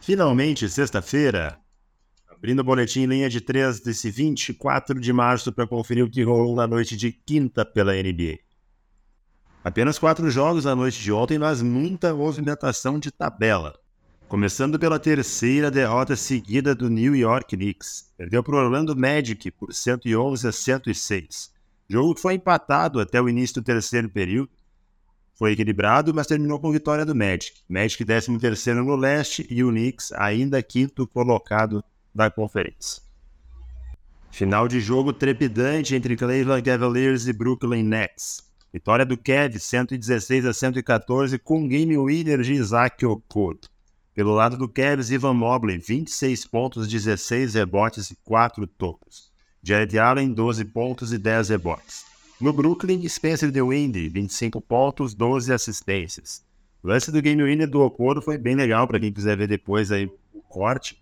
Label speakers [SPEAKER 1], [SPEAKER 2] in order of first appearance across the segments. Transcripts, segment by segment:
[SPEAKER 1] Finalmente, sexta-feira, abrindo o boletim linha de 3 desse 24 de março para conferir o que rolou na noite de quinta pela NBA. Apenas quatro jogos na noite de ontem, mas muita movimentação de tabela. Começando pela terceira derrota seguida do New York Knicks. Perdeu para o Orlando Magic por 111 a 106. Jogo que foi empatado até o início do terceiro período, foi equilibrado, mas terminou com vitória do Magic. Magic 13 no leste e o Knicks ainda quinto colocado da conferência. Final de jogo trepidante entre Cleveland Cavaliers e Brooklyn Nets. Vitória do Cavs 116 a 114 com game winner de Isaac Okoro. Pelo lado do Cavs, Ivan Mobley, 26 pontos, 16 rebotes e 4 tocos. Jared Allen, 12 pontos e 10 rebotes. No Brooklyn, Spencer DeWindy, 25 pontos, 12 assistências. O lance do game winner do Okoro foi bem legal para quem quiser ver depois aí o corte.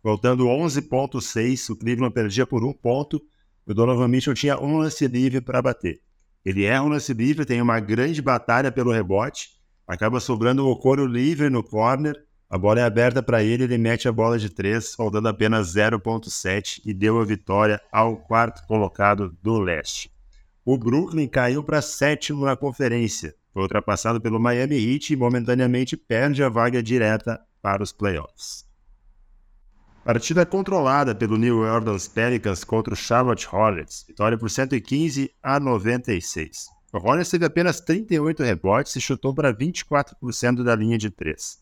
[SPEAKER 1] Voltando 11.6, o Cleveland perdia por um ponto. O Donovan Mitchell tinha um lance livre para bater. Ele erra um lance livre, tem uma grande batalha pelo rebote, acaba sobrando o Okoro livre no corner, a bola é aberta para ele, ele mete a bola de três, faltando apenas 0.7 e deu a vitória ao quarto colocado do leste o Brooklyn caiu para sétimo na conferência. Foi ultrapassado pelo Miami Heat e momentaneamente perde a vaga direta para os playoffs. Partida controlada pelo New Orleans Pelicans contra o Charlotte Hornets. Vitória por 115 a 96. O Hornets teve apenas 38 rebotes e chutou para 24% da linha de 3.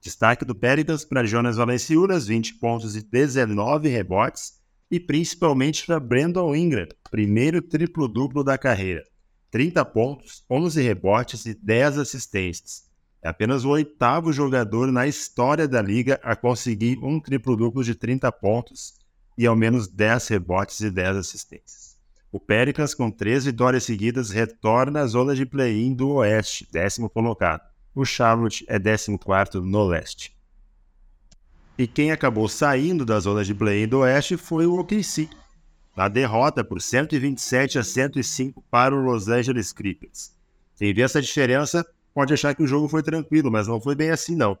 [SPEAKER 1] Destaque do Pelicans para Jonas Valanciunas, 20 pontos e 19 rebotes, e principalmente para Brandon Ingram, primeiro triplo-duplo da carreira. 30 pontos, 11 rebotes e 10 assistências. É apenas o oitavo jogador na história da liga a conseguir um triplo-duplo de 30 pontos e ao menos 10 rebotes e 10 assistências. O Pelicans, com três vitórias seguidas, retorna à zona de play-in do Oeste, décimo colocado. O Charlotte é décimo quarto no Leste. E quem acabou saindo da zona de play do Oeste foi o OKC, na derrota por 127 a 105 para o Los Angeles Clippers. Quem vê essa diferença pode achar que o jogo foi tranquilo, mas não foi bem assim não.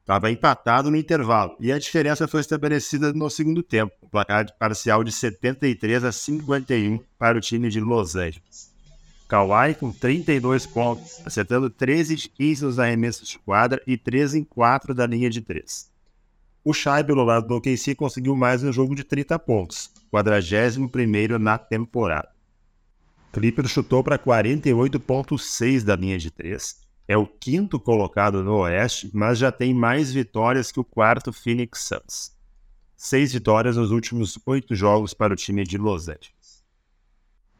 [SPEAKER 1] Estava empatado no intervalo e a diferença foi estabelecida no segundo tempo, o placar parcial de 73 a 51 para o time de Los Angeles. Kawhi com 32 pontos, acertando 13 de 15 nos arremessos de quadra e 3 em 4 da linha de 3. O Shai, pelo lado do OKC, conseguiu mais um jogo de 30 pontos, 41 na temporada. Clippers chutou para 48,6 da linha de 3. É o quinto colocado no Oeste, mas já tem mais vitórias que o quarto Phoenix Suns. Seis vitórias nos últimos oito jogos para o time de Los Angeles.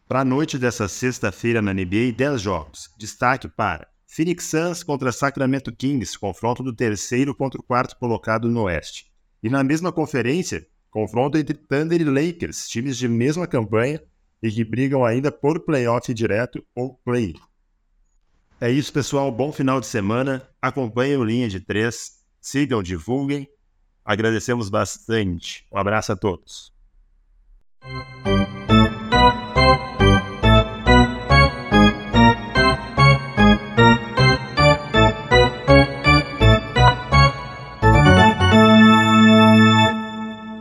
[SPEAKER 1] Para a noite dessa sexta-feira na NBA, 10 jogos. Destaque para Phoenix Suns contra Sacramento Kings, confronto do terceiro contra o quarto colocado no Oeste. E na mesma conferência, confronto entre Thunder e Lakers, times de mesma campanha e que brigam ainda por playoff direto ou play. É isso, pessoal. Bom final de semana. Acompanhem o Linha de 3. Sigam, divulguem. Agradecemos bastante. Um abraço a todos.